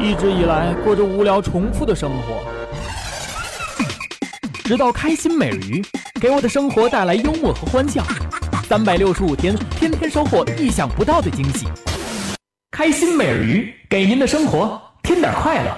一直以来过着无聊重复的生活，直到开心美人鱼给我的生活带来幽默和欢笑，三百六十五天，天天收获意想不到的惊喜。开心美人鱼给您的生活添点快乐。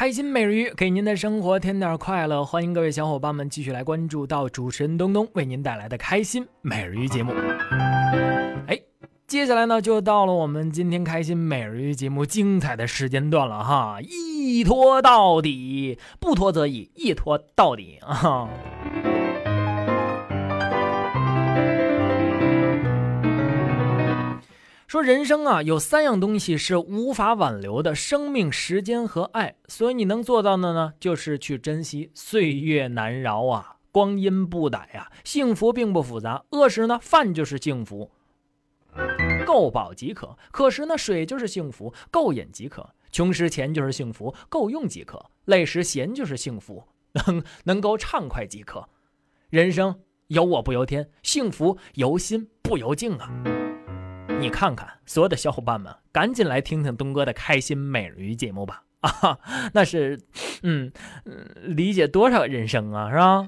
开心每日鱼给您的生活添点快乐，欢迎各位小伙伴们继续来关注到主持人东东为您带来的开心每日鱼节目。哎，接下来呢就到了我们今天开心每日鱼节目精彩的时间段了哈，一拖到底，不拖则已，一拖到底啊。说人生啊，有三样东西是无法挽留的：生命、时间和爱。所以你能做到的呢，就是去珍惜。岁月难饶啊，光阴不逮啊。幸福并不复杂，饿时呢，饭就是幸福，够饱即可；渴时呢，水就是幸福，够饮即可；穷时钱就是幸福，够用即可；累时闲就是幸福，能能够畅快即可。人生由我不由天，幸福由心不由境啊。你看看，所有的小伙伴们，赶紧来听听东哥的开心美人鱼节目吧！啊，那是，嗯，理解多少人生啊，是吧？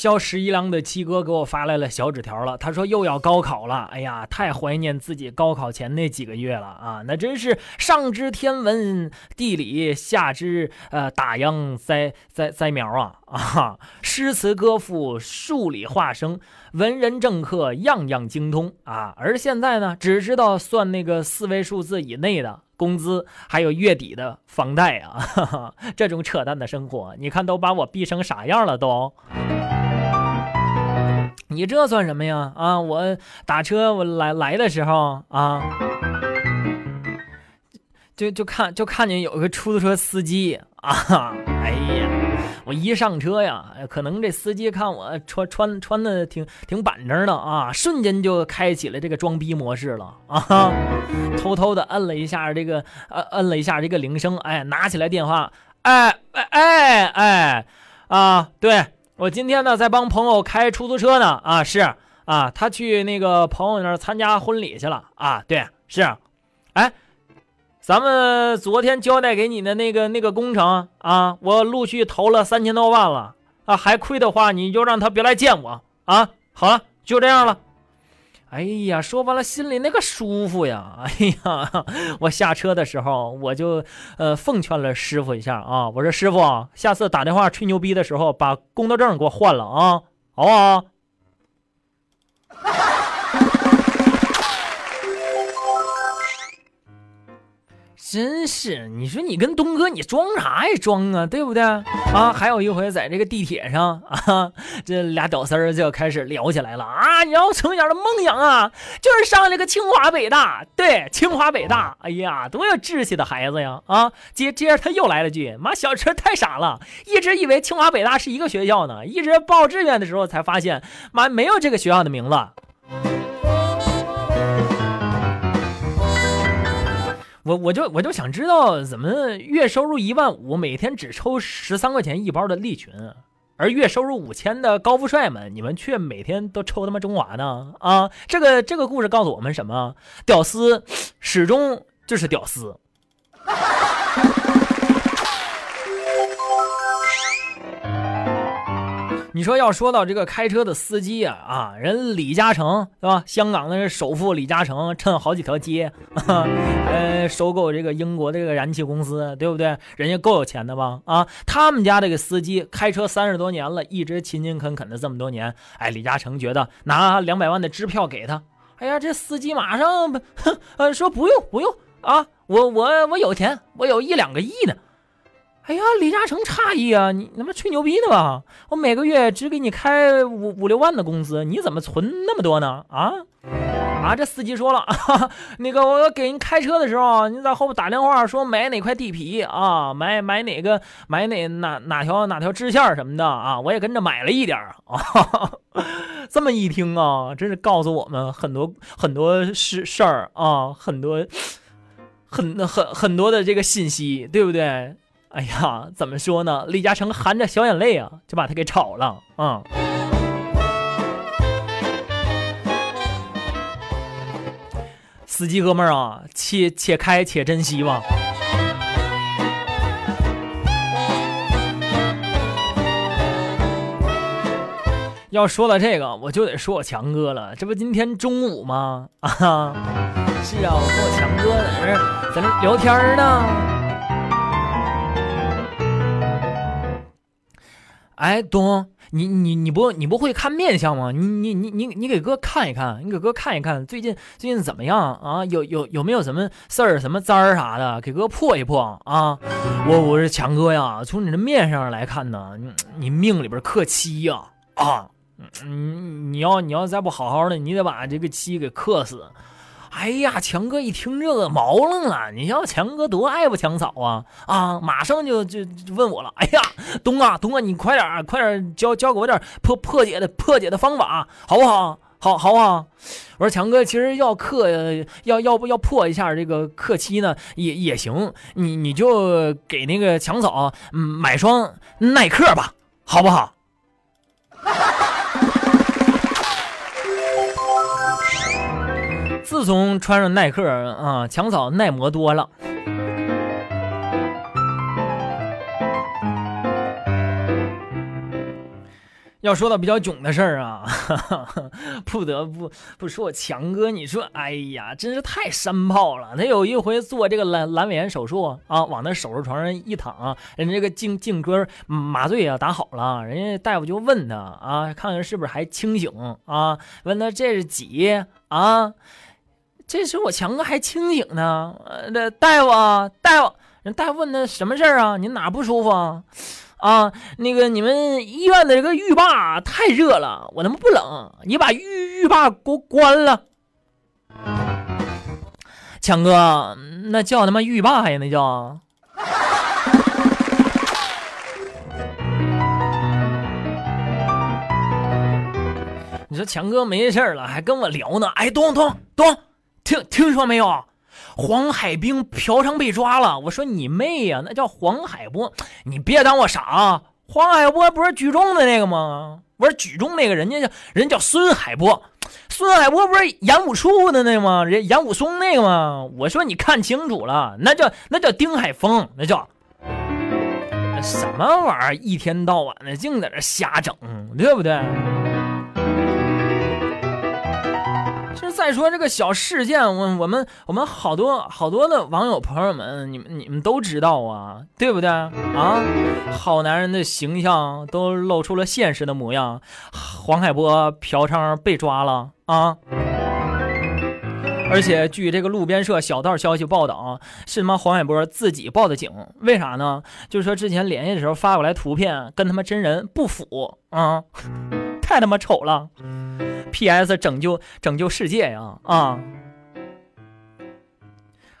笑十一郎的七哥给我发来了小纸条了，他说又要高考了，哎呀，太怀念自己高考前那几个月了啊！那真是上知天文地理，下知呃打秧栽栽栽苗啊 啊！诗词歌赋、数理化生，文人政客样样精通啊！而现在呢，只知道算那个四位数字以内的工资，还有月底的房贷啊！这种扯淡的生活，你看都把我逼成啥样了都！你这算什么呀？啊，我打车我来来的时候啊，就就看就看见有个出租车司机啊，哎呀，我一上车呀，可能这司机看我穿穿穿的挺挺板正的啊，瞬间就开启了这个装逼模式了啊，偷偷的摁了一下这个呃摁了一下这个铃声，哎，拿起来电话，哎哎哎哎啊，对。我今天呢，在帮朋友开出租车呢。啊，是啊，他去那个朋友那儿参加婚礼去了。啊，对，是。哎，咱们昨天交代给你的那个那个工程啊，我陆续投了三千多万了。啊，还亏的话，你就让他别来见我。啊，好了，就这样了。哎呀，说完了，心里那个舒服呀！哎呀，我下车的时候，我就呃奉劝了师傅一下啊，我说师傅，下次打电话吹牛逼的时候，把工作证给我换了啊，好不好？真是，你说你跟东哥，你装啥呀装啊，对不对啊？还有一回在这个地铁上啊，这俩屌丝儿就开始聊起来了啊！你要从小的梦想啊，就是上这个清华北大，对，清华北大，哎呀，多有志气的孩子呀啊！接接着他又来了句，妈，小车太傻了，一直以为清华北大是一个学校呢，一直报志愿的时候才发现，妈没有这个学校的名字。我我就我就想知道，怎么月收入一万五，每天只抽十三块钱一包的利群，而月收入五千的高富帅们，你们却每天都抽他妈中华呢？啊，这个这个故事告诉我们什么？屌丝始终就是屌丝。你说要说到这个开车的司机啊啊，人李嘉诚对吧？香港的首富李嘉诚趁好几条街，呃，收购这个英国的这个燃气公司，对不对？人家够有钱的吧？啊，他们家这个司机开车三十多年了，一直勤勤恳恳的这么多年，哎，李嘉诚觉得拿两百万的支票给他，哎呀，这司机马上哼，呃，说不用不用啊，我我我有钱，我有一两个亿呢。哎呀，李嘉诚诧异啊！你他妈吹牛逼呢吧？我每个月只给你开五五六万的工资，你怎么存那么多呢？啊啊！这司机说了，那个我给您开车的时候，你在后边打电话说买哪块地皮啊，买买哪个买哪哪哪条哪条支线什么的啊，我也跟着买了一点啊。这么一听啊，真是告诉我们很多很多事事儿啊，很多很很很多的这个信息，对不对？哎呀，怎么说呢？李嘉诚含着小眼泪啊，就把他给炒了啊。司机哥们儿啊，且且开且珍惜吧。要说到这个，我就得说我强哥了。这不今天中午吗？啊，是啊，我跟我强哥在那在那聊天呢。哎，东，你你你不你不会看面相吗？你你你你你给哥看一看，你给哥看一看，最近最近怎么样啊？有有有没有什么事儿、什么灾儿啥的，给哥破一破啊？我我是强哥呀，从你的面上来看呢，你你命里边克妻呀啊！嗯，你要你要再不好好的，你得把这个妻给克死。哎呀，强哥一听这个毛愣了。你要强哥多爱不强嫂啊啊！马上就就就问我了。哎呀，东啊东啊，你快点快点教教给我点破破解的破解的方法，好不好？好好不好！我说强哥，其实要克要要不要破一下这个克妻呢，也也行。你你就给那个强嫂买双耐克吧，好不好？自从穿上耐克啊，强嫂耐磨多了。要说到比较囧的事儿啊，不得不不说强哥，你说，哎呀，真是太山炮了。他有一回做这个阑阑尾炎手术啊，往那手术床上一躺，人家这个颈颈椎麻醉啊打好了，人家大夫就问他啊，看看是不是还清醒啊？问他这是几啊？这时我强哥还清醒呢，呃，大夫啊，大夫，人大夫问他什么事儿啊？您哪不舒服啊？啊，那个你们医院的这个浴霸太热了，我他妈不冷，你把浴浴霸给我关了。强哥，那叫他妈浴霸呀，那叫。你说强哥没事了，还跟我聊呢？哎，东东东。听听说没有，黄海冰嫖娼被抓了。我说你妹呀，那叫黄海波，你别当我傻。黄海波不是举重的那个吗？不是举重那个人家叫人叫孙海波，孙海波不是演武术的那个吗？人演武松那个吗？我说你看清楚了，那叫那叫丁海峰，那叫什么玩意儿？一天到晚的净在这瞎整，对不对？再说这个小事件，我我们我们好多好多的网友朋友们，你们你们都知道啊，对不对啊？好男人的形象都露出了现实的模样，黄海波嫖娼被抓了啊！而且据这个路边社小道消息报道，是他妈黄海波自己报的警，为啥呢？就是说之前联系的时候发过来图片，跟他妈真人不符啊，太他妈丑了。P.S. 拯救拯救世界呀啊！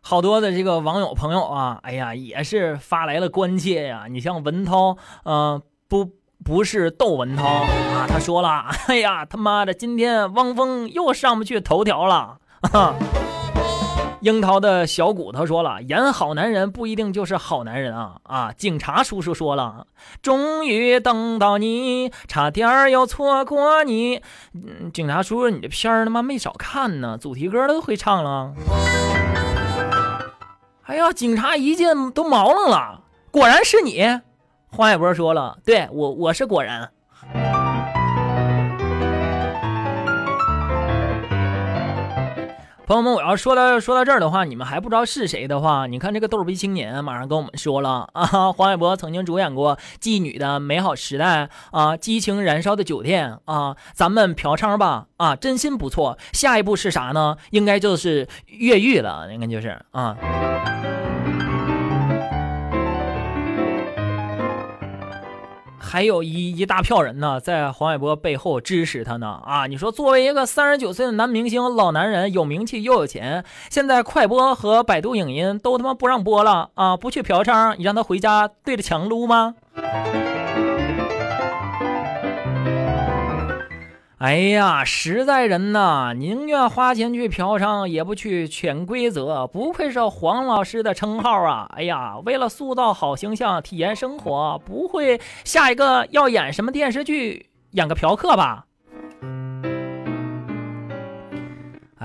好多的这个网友朋友啊，哎呀，也是发来了关切呀。你像文涛，嗯，不不是窦文涛啊，他说了，哎呀，他妈的，今天汪峰又上不去头条了。樱桃的小骨头说了，演好男人不一定就是好男人啊啊！警察叔叔说了，终于等到你，差点儿要错过你。嗯，警察叔叔，你这片儿他妈没少看呢，主题歌都会唱了。哎呀，警察一见都毛愣了，果然是你。黄海波说了，对我我是果然。朋友们，我要说到说到这儿的话，你们还不知道是谁的话，你看这个逗逼青年马上跟我们说了 啊，黄海波曾经主演过《妓女的美好时代》啊，《激情燃烧的酒店》啊，咱们嫖娼吧啊，真心不错。下一步是啥呢？应该就是越狱了，应该就是啊。还有一一大票人呢，在黄海波背后支持他呢啊！你说，作为一个三十九岁的男明星、老男人，有名气又有钱，现在快播和百度影音都他妈不让播了啊！不去嫖娼，你让他回家对着墙撸吗？哎呀，实在人呐，宁愿花钱去嫖娼，也不去潜规则。不愧是黄老师的称号啊！哎呀，为了塑造好形象，体验生活，不会下一个要演什么电视剧，演个嫖客吧？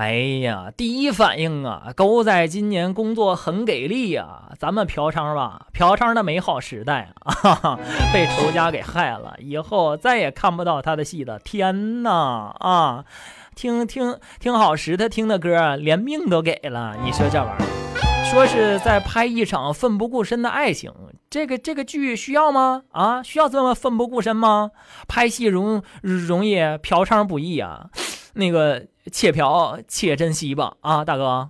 哎呀，第一反应啊，狗仔今年工作很给力呀！咱们嫖娼吧，嫖娼的美好时代啊，被仇家给害了，以后再也看不到他的戏了。天哪啊！听听听好时他听的歌，连命都给了。你说这玩意儿，说是在拍一场奋不顾身的爱情，这个这个剧需要吗？啊，需要这么奋不顾身吗？拍戏容容易，嫖娼不易啊。那个。且嫖且珍惜吧，啊，大哥，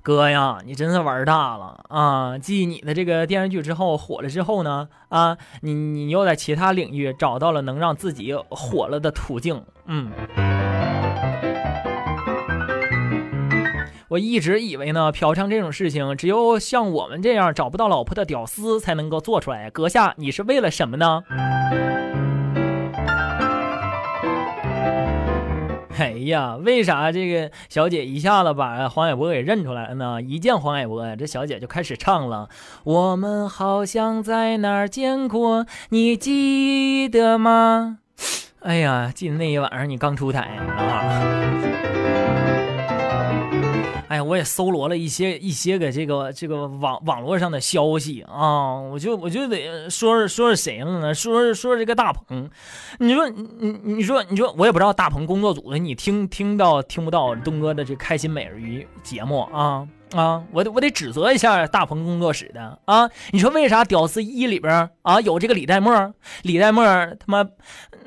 哥呀，你真是玩大了啊！继你的这个电视剧之后火了之后呢，啊，你你又在其他领域找到了能让自己火了的途径，嗯。我一直以为呢，嫖娼这种事情只有像我们这样找不到老婆的屌丝才能够做出来。阁下，你是为了什么呢？哎呀，为啥这个小姐一下子把黄海波给认出来了呢？一见黄海波呀，这小姐就开始唱了：“我们好像在哪儿见过，你记得吗？” 哎呀，记得那一晚上你刚出台啊。哎呀，我也搜罗了一些一些个这个这个网网络上的消息啊，我就我就得说说说是谁了呢？说说说这个大鹏，你说你你说你说我也不知道大鹏工作组的，你听听到听不到东哥的这开心美人鱼节目啊啊！我得我得指责一下大鹏工作室的啊！你说为啥《屌丝一》里边啊有这个李代沫？李代沫他妈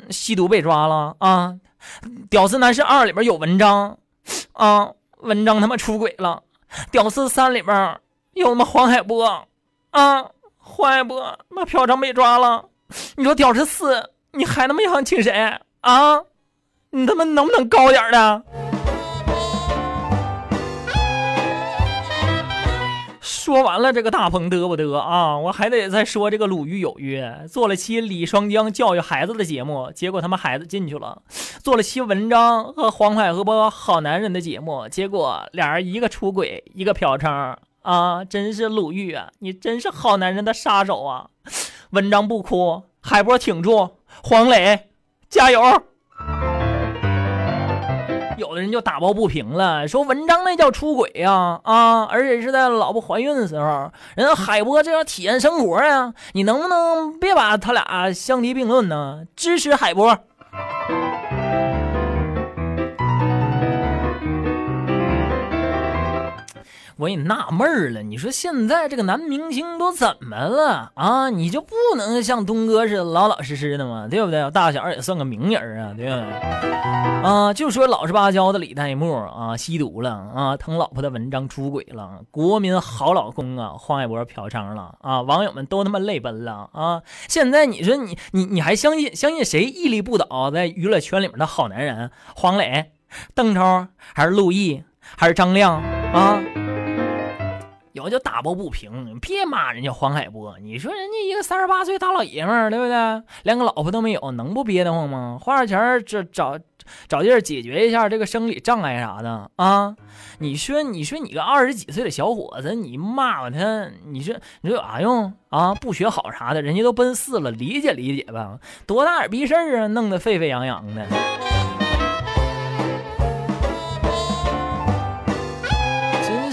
吸毒被抓了啊！《屌丝男士二》里边有文章啊！文章他妈出轨了，《屌丝三》里面有他妈黄海波啊，黄海波妈嫖娼被抓了。你说《屌丝四》，你还他妈想请谁啊？你他妈能不能高点的？说完了这个大鹏得不得啊？我还得再说这个鲁豫有约，做了期李双江教育孩子的节目，结果他妈孩子进去了；做了期文章和黄海波好男人的节目，结果俩人一个出轨，一个嫖娼啊！真是鲁豫啊，你真是好男人的杀手啊！文章不哭，海波挺住，黄磊加油！有的人就打抱不平了，说文章那叫出轨呀啊，而且是在老婆怀孕的时候。人家海波这叫体验生活呀，你能不能别把他俩相提并论呢？支持海波。我也纳闷了，你说现在这个男明星都怎么了啊？你就不能像东哥似的老老实实的吗？对不对？大小也算个名人啊，对不对？啊，就说老实巴交的李代沫啊，吸毒了啊，疼老婆的文章出轨了，国民好老公啊，黄海波嫖娼了啊，网友们都他妈泪奔了啊！现在你说你你你还相信相信谁屹立不倒在娱乐圈里面的好男人？黄磊、邓超还是陆毅还是张亮啊？有就打抱不平，别骂人家黄海波。你说人家一个三十八岁大老爷们儿，对不对？连个老婆都没有，能不憋得慌吗？花点钱这找找地儿解决一下这个生理障碍啥的啊？你说你说你个二十几岁的小伙子，你骂骂他，你说你说有啥用啊？不学好啥的，人家都奔四了，理解理解吧。多大点逼事儿啊？弄得沸沸扬扬的。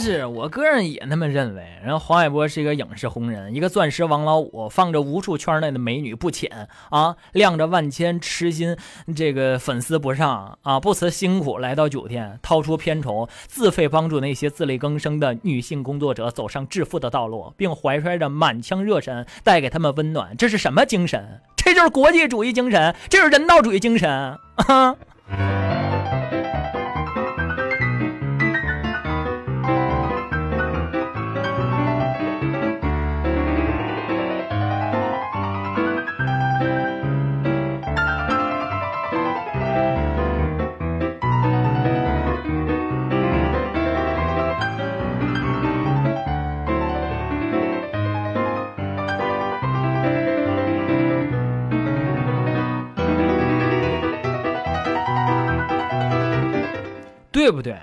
是我个人也那么认为。然后黄海波是一个影视红人，一个钻石王老五，放着无数圈内的美女不浅啊，亮着万千痴心这个粉丝不上啊，不辞辛苦来到酒店，掏出片酬，自费帮助那些自力更生的女性工作者走上致富的道路，并怀揣着满腔热忱带给他们温暖。这是什么精神？这就是国际主义精神，这是人道主义精神啊！对不对？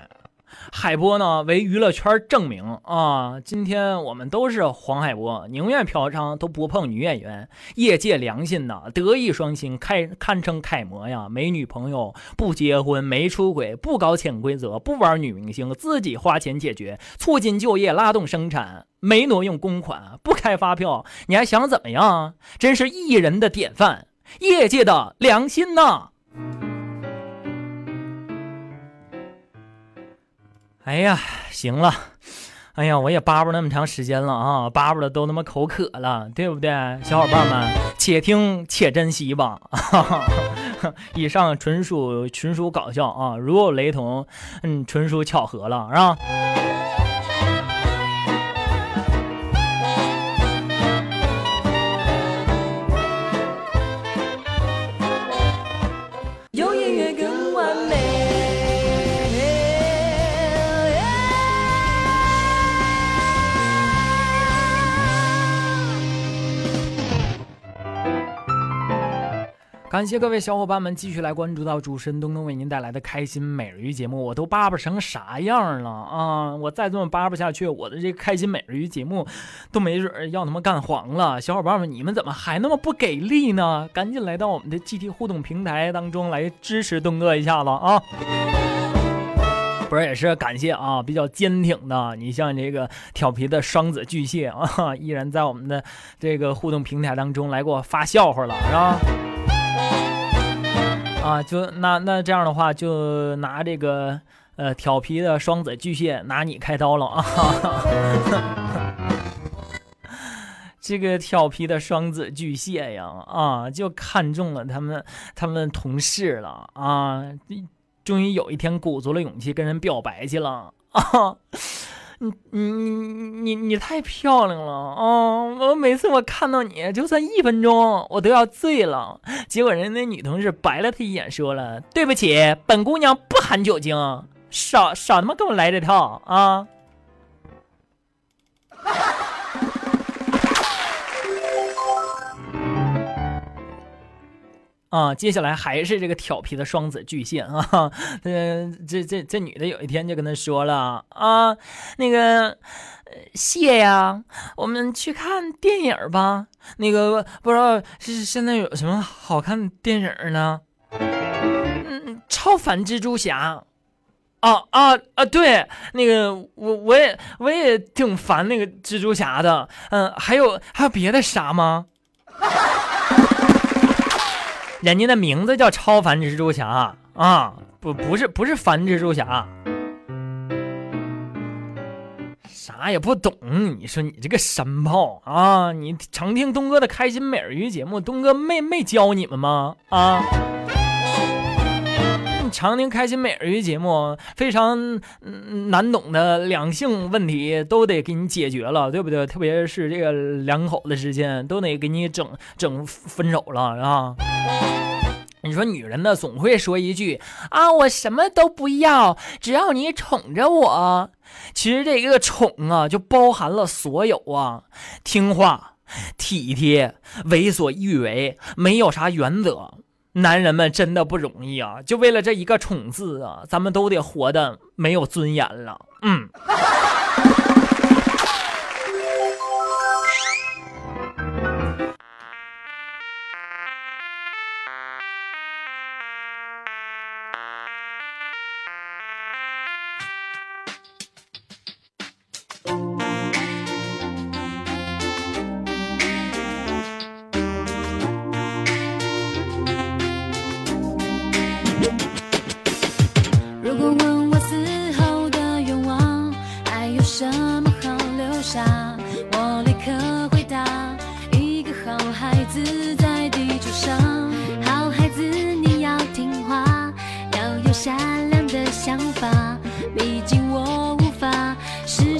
海波呢，为娱乐圈证明啊！今天我们都是黄海波，宁愿嫖娼都不碰女演员。业界良心呐，德艺双馨，堪堪称楷模呀！没女朋友，不结婚，没出轨，不搞潜规则，不玩女明星，自己花钱解决，促进就业，拉动生产，没挪用公款，不开发票，你还想怎么样？真是艺人的典范，业界的良心呐！哎呀，行了，哎呀，我也叭叭那么长时间了啊，叭叭的都他妈口渴了，对不对？小伙伴们，且听且珍惜吧。以上纯属纯属搞笑啊，如有雷同，嗯，纯属巧合了，是吧？感谢各位小伙伴们继续来关注到主持人东东为您带来的开心每日鱼节目，我都叭叭成啥样了啊！我再这么叭叭下去，我的这开心每日鱼节目都没准要他妈干黄了。小伙伴们，你们怎么还那么不给力呢？赶紧来到我们的 GT 互动平台当中来支持东哥一下子啊！不是也是感谢啊，比较坚挺的，你像这个调皮的双子巨蟹啊，依然在我们的这个互动平台当中来给我发笑话了，是吧？啊，就那那这样的话，就拿这个呃调皮的双子巨蟹拿你开刀了啊！这个调皮的双子巨蟹呀，啊，就看中了他们他们同事了啊！终于有一天鼓足了勇气跟人表白去了啊！你你你你你太漂亮了啊！我每次我看到你，就算一分钟，我都要醉了。结果人那女同事白了他一眼，说了：“对不起，本姑娘不含酒精，少少他妈跟我来这套啊！”啊，接下来还是这个调皮的双子巨蟹啊，呃，这这这女的有一天就跟他说了啊，那个谢呀，我们去看电影吧。那个不知道是现在有什么好看的电影呢？嗯，超凡蜘蛛侠。啊啊啊！对，那个我我也我也挺烦那个蜘蛛侠的。嗯，还有还有别的啥吗？人家的名字叫超凡蜘蛛侠啊，不不是不是凡蜘蛛侠，啥也不懂。你说你这个山炮啊，你常听东哥的开心美人鱼节目，东哥没没教你们吗？啊，常听开心美人鱼节目，非常难懂的两性问题都得给你解决了，对不对？特别是这个两口子之间，都得给你整整分手了，啊。你说女人呢，总会说一句啊，我什么都不要，只要你宠着我。其实这个宠啊，就包含了所有啊，听话、体贴、为所欲为，没有啥原则。男人们真的不容易啊，就为了这一个宠字啊，咱们都得活得没有尊严了。嗯。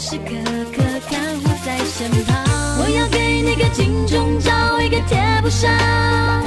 时时刻刻看我在身旁。我要给你个金钟罩一个铁布衫。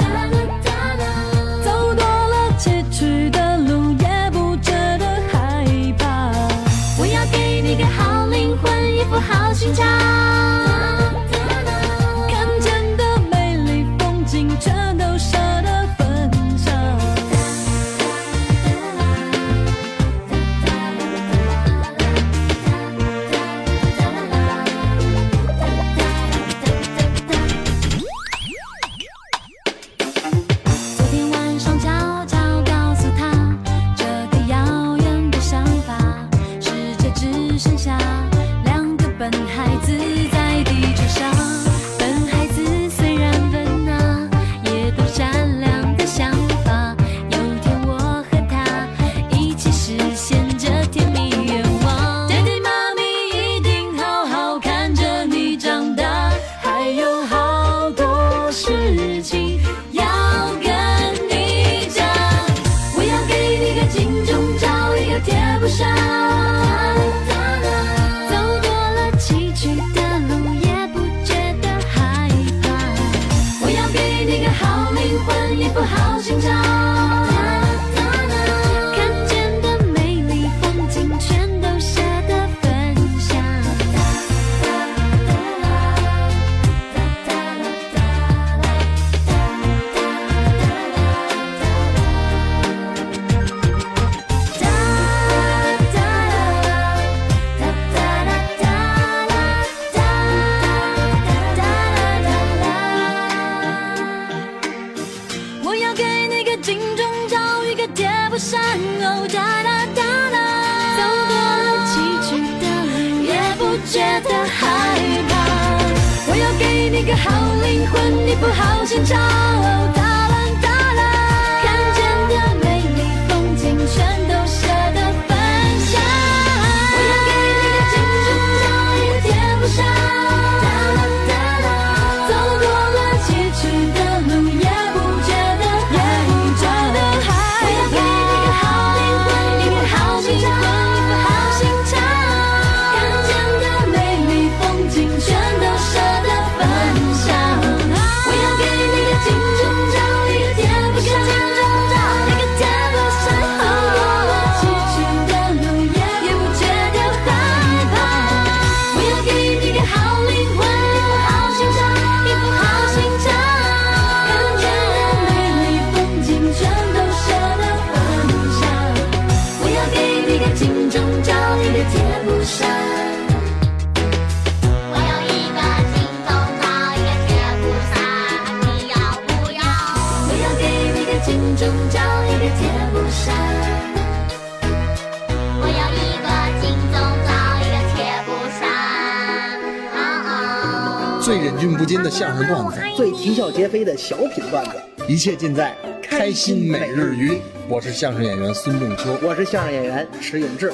欢，也不好寻找。欢你不好心照。我有一个金钟罩铁布衫你要不要？我要给你个金钟罩铁布衫我有一个金钟罩铁布衫。最忍俊不禁的相声段子最啼笑皆非的小品段子。一切尽在开心每日娱我是相声演员孙仲秋。我是相声演员迟永志。